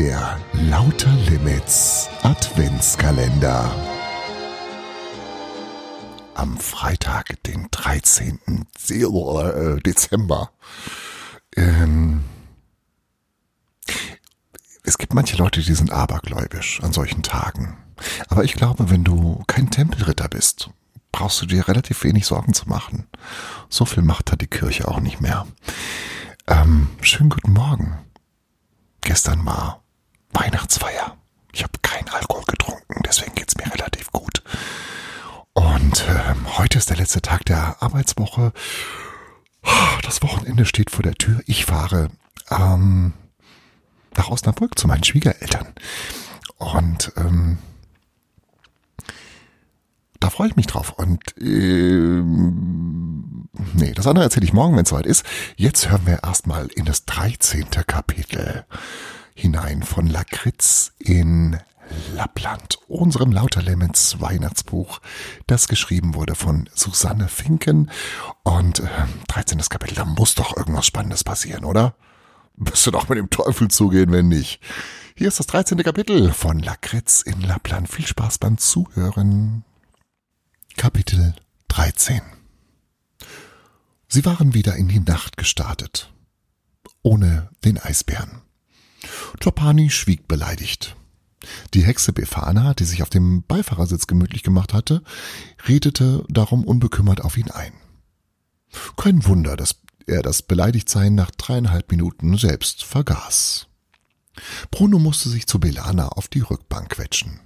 Der Lauter Limits Adventskalender. Am Freitag, den 13. äh, Dezember. Ähm, es gibt manche Leute, die sind abergläubisch an solchen Tagen. Aber ich glaube, wenn du kein Tempelritter bist, brauchst du dir relativ wenig Sorgen zu machen. So viel Macht hat die Kirche auch nicht mehr. Ähm, schönen guten Morgen. Gestern war Weihnachtsfeier. Ich habe keinen Alkohol getrunken, deswegen geht's mir relativ gut. Und ähm, heute ist der letzte Tag der Arbeitswoche. Das Wochenende steht vor der Tür. Ich fahre ähm, nach Osnabrück zu meinen Schwiegereltern. Und ähm, da freue ich mich drauf. Und ähm, nee, das andere erzähle ich morgen, wenn es soweit ist. Jetzt hören wir erstmal in das 13. Kapitel hinein von Lakritz in Lappland, unserem Lauterlemens Weihnachtsbuch, das geschrieben wurde von Susanne Finken. Und äh, 13. Kapitel, da muss doch irgendwas Spannendes passieren, oder? Müsste doch mit dem Teufel zugehen, wenn nicht. Hier ist das 13. Kapitel von Lakritz in Lappland. Viel Spaß beim Zuhören. Kapitel 13 Sie waren wieder in die Nacht gestartet. Ohne den Eisbären. Topani schwieg beleidigt. Die Hexe Befana, die sich auf dem Beifahrersitz gemütlich gemacht hatte, redete darum unbekümmert auf ihn ein. Kein Wunder, dass er das Beleidigtsein nach dreieinhalb Minuten selbst vergaß. Bruno musste sich zu Belana auf die Rückbank quetschen.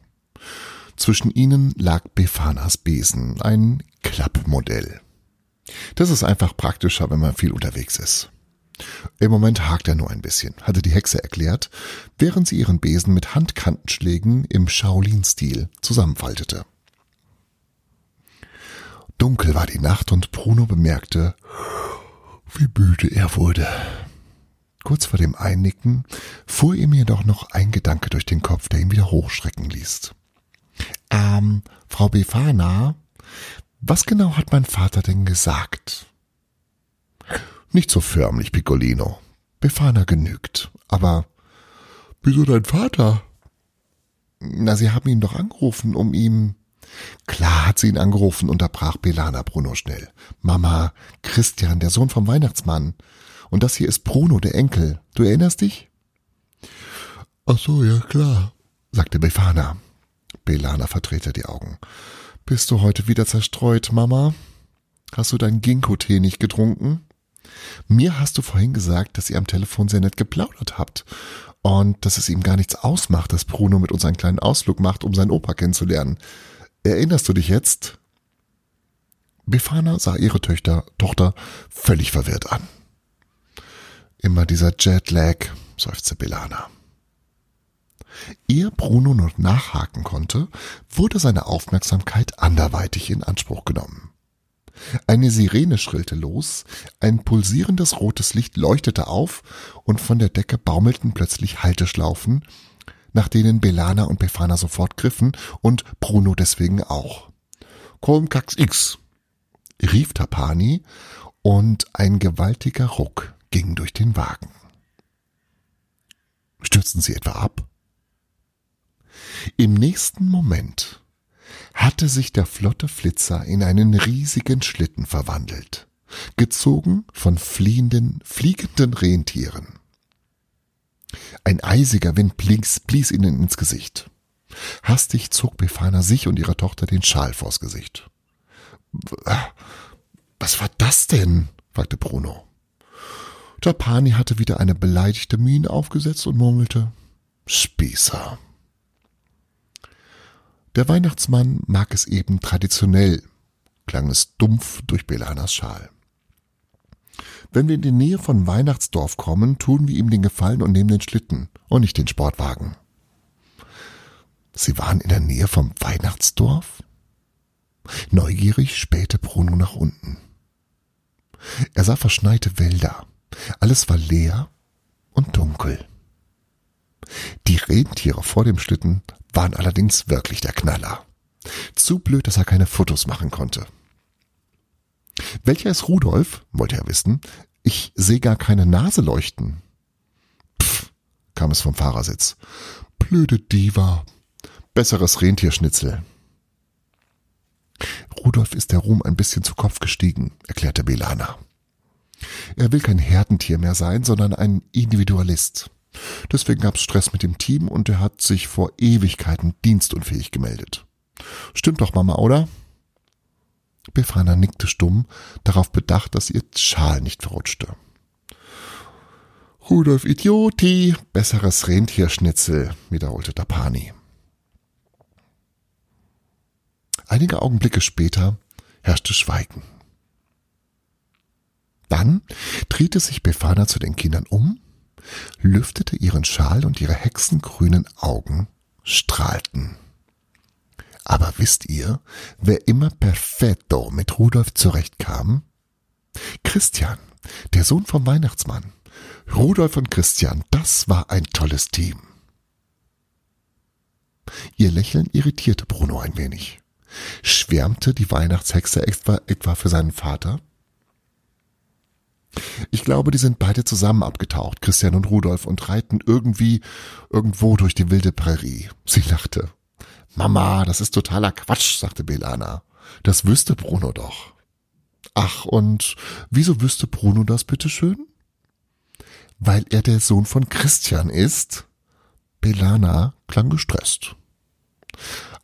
Zwischen ihnen lag Befanas Besen, ein Klappmodell. Das ist einfach praktischer, wenn man viel unterwegs ist. Im Moment hakt er nur ein bisschen, hatte die Hexe erklärt, während sie ihren Besen mit Handkantenschlägen im Shaolin-Stil zusammenfaltete. Dunkel war die Nacht und Bruno bemerkte, wie müde er wurde. Kurz vor dem Einnicken fuhr ihm jedoch noch ein Gedanke durch den Kopf, der ihn wieder hochschrecken ließ. Ähm, Frau Befana, was genau hat mein Vater denn gesagt? Nicht so förmlich, Piccolino. Befana genügt. Aber wieso dein Vater? Na, Sie haben ihn doch angerufen, um ihm. Klar hat sie ihn angerufen, unterbrach Belana Bruno schnell. Mama, Christian, der Sohn vom Weihnachtsmann. Und das hier ist Bruno, der Enkel. Du erinnerst dich? Ach so, ja klar, sagte Befana. Belana verdrehte die Augen. Bist du heute wieder zerstreut, Mama? Hast du deinen Ginkgo-Tee nicht getrunken? Mir hast du vorhin gesagt, dass ihr am Telefon sehr nett geplaudert habt und dass es ihm gar nichts ausmacht, dass Bruno mit uns einen kleinen Ausflug macht, um seinen Opa kennenzulernen. Erinnerst du dich jetzt? Befana sah ihre Töchter, Tochter völlig verwirrt an. Immer dieser Jetlag, seufzte Belana. Ehe Bruno noch nachhaken konnte, wurde seine Aufmerksamkeit anderweitig in Anspruch genommen. Eine Sirene schrillte los, ein pulsierendes rotes Licht leuchtete auf und von der Decke baumelten plötzlich Halteschlaufen, nach denen Belana und Befana sofort griffen und Bruno deswegen auch. Kolmkax X, rief Tapani und ein gewaltiger Ruck ging durch den Wagen. Stürzten sie etwa ab? Im nächsten Moment hatte sich der flotte Flitzer in einen riesigen Schlitten verwandelt, gezogen von fliehenden, fliegenden Rentieren. Ein eisiger Wind blies, blies ihnen ins Gesicht. Hastig zog Befana sich und ihrer Tochter den Schal vors Gesicht. Was war das denn? fragte Bruno. Tapani hatte wieder eine beleidigte Miene aufgesetzt und murmelte Spießer. Der Weihnachtsmann mag es eben traditionell, klang es dumpf durch Belanas Schal. Wenn wir in die Nähe von Weihnachtsdorf kommen, tun wir ihm den Gefallen und nehmen den Schlitten und nicht den Sportwagen. Sie waren in der Nähe vom Weihnachtsdorf? Neugierig spähte Bruno nach unten. Er sah verschneite Wälder. Alles war leer und dunkel. Die Rentiere vor dem Schlitten waren allerdings wirklich der Knaller. Zu blöd, dass er keine Fotos machen konnte. Welcher ist Rudolf? wollte er wissen. Ich sehe gar keine Nase leuchten. Pff, kam es vom Fahrersitz. Blöde Diva. Besseres Rentierschnitzel. Rudolf ist der Ruhm ein bisschen zu Kopf gestiegen, erklärte Belana. Er will kein Herdentier mehr sein, sondern ein Individualist. Deswegen gab's Stress mit dem Team und er hat sich vor Ewigkeiten dienstunfähig gemeldet. Stimmt doch, Mama, oder? Befana nickte stumm, darauf bedacht, dass ihr Schal nicht verrutschte. Rudolf Idioti, besseres Rentierschnitzel, wiederholte Tapani. Einige Augenblicke später herrschte Schweigen. Dann drehte sich Befana zu den Kindern um, lüftete ihren Schal und ihre hexengrünen Augen strahlten. Aber wisst ihr, wer immer perfetto mit Rudolf zurechtkam? Christian, der Sohn vom Weihnachtsmann. Rudolf und Christian, das war ein tolles Team. Ihr Lächeln irritierte Bruno ein wenig. Schwärmte die Weihnachtshexe etwa, etwa für seinen Vater? Ich glaube, die sind beide zusammen abgetaucht, Christian und Rudolf, und reiten irgendwie irgendwo durch die wilde Prärie. Sie lachte. Mama, das ist totaler Quatsch, sagte Belana. Das wüsste Bruno doch. Ach, und wieso wüsste Bruno das bitteschön? Weil er der Sohn von Christian ist? Belana klang gestresst.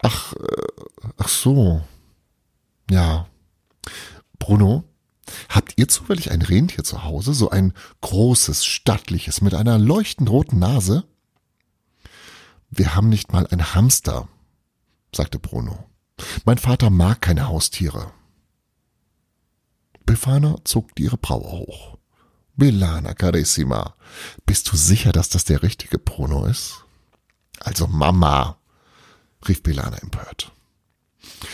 Ach, äh, ach so. Ja. Bruno, habt ihr zufällig ein Rentier zu Hause? So ein großes, stattliches, mit einer leuchtend roten Nase? Wir haben nicht mal ein Hamster, sagte Bruno. Mein Vater mag keine Haustiere. Befana zog ihre Braue hoch. Belana carissima, bist du sicher, dass das der richtige Bruno ist? Also Mama, rief Belana empört.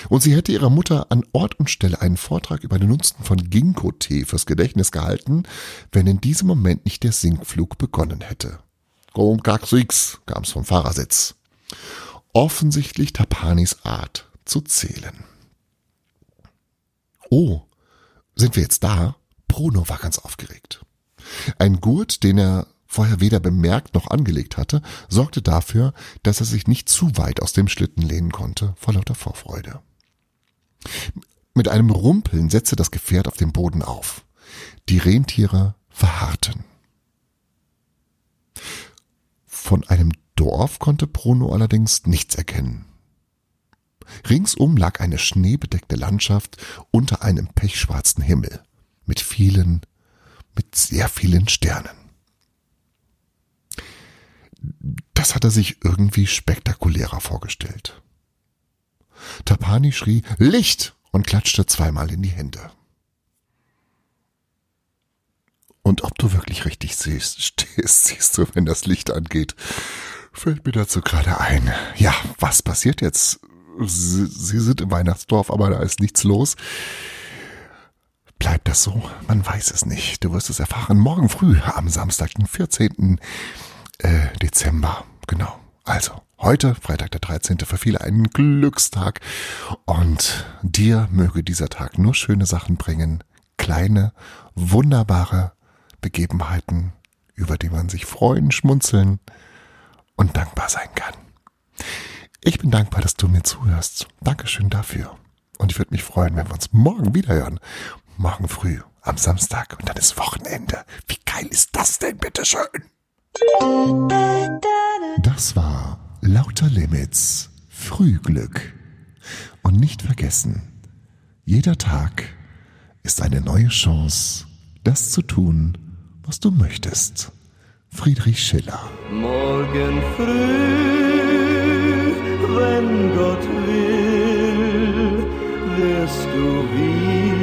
Und sie hätte ihrer Mutter an Ort und Stelle einen Vortrag über den Nutzen von Ginkgo-Tee fürs Gedächtnis gehalten, wenn in diesem Moment nicht der Sinkflug begonnen hätte. Gomkaxix, kam's vom Fahrersitz offensichtlich Tapanis Art zu zählen. Oh, sind wir jetzt da? Bruno war ganz aufgeregt. Ein Gurt, den er vorher weder bemerkt noch angelegt hatte, sorgte dafür, dass er sich nicht zu weit aus dem Schlitten lehnen konnte, vor lauter Vorfreude. Mit einem Rumpeln setzte das Gefährt auf dem Boden auf. Die Rentiere verharrten. Von einem Dorf konnte Bruno allerdings nichts erkennen. Ringsum lag eine schneebedeckte Landschaft unter einem pechschwarzen Himmel mit vielen, mit sehr vielen Sternen. Das hat er sich irgendwie spektakulärer vorgestellt. Tapani schrie Licht und klatschte zweimal in die Hände. Und ob du wirklich richtig siehst, stehst, siehst du, wenn das Licht angeht, fällt mir dazu gerade ein. Ja, was passiert jetzt? Sie, Sie sind im Weihnachtsdorf, aber da ist nichts los. Bleibt das so? Man weiß es nicht. Du wirst es erfahren morgen früh am Samstag, den 14. Äh, Dezember. Genau. Also, heute, Freitag der 13. für viele ein Glückstag. Und dir möge dieser Tag nur schöne Sachen bringen. Kleine, wunderbare Begebenheiten, über die man sich freuen, schmunzeln, und dankbar sein kann. Ich bin dankbar, dass du mir zuhörst. Dankeschön dafür. Und ich würde mich freuen, wenn wir uns morgen wieder hören. Morgen früh, am Samstag. Und dann ist Wochenende. Wie geil ist das denn, bitteschön? Das war Lauter Limits Frühglück. Und nicht vergessen, jeder Tag ist eine neue Chance, das zu tun, was du möchtest. Friedrich Schiller. Morgen früh, wenn Gott will, wirst du wieder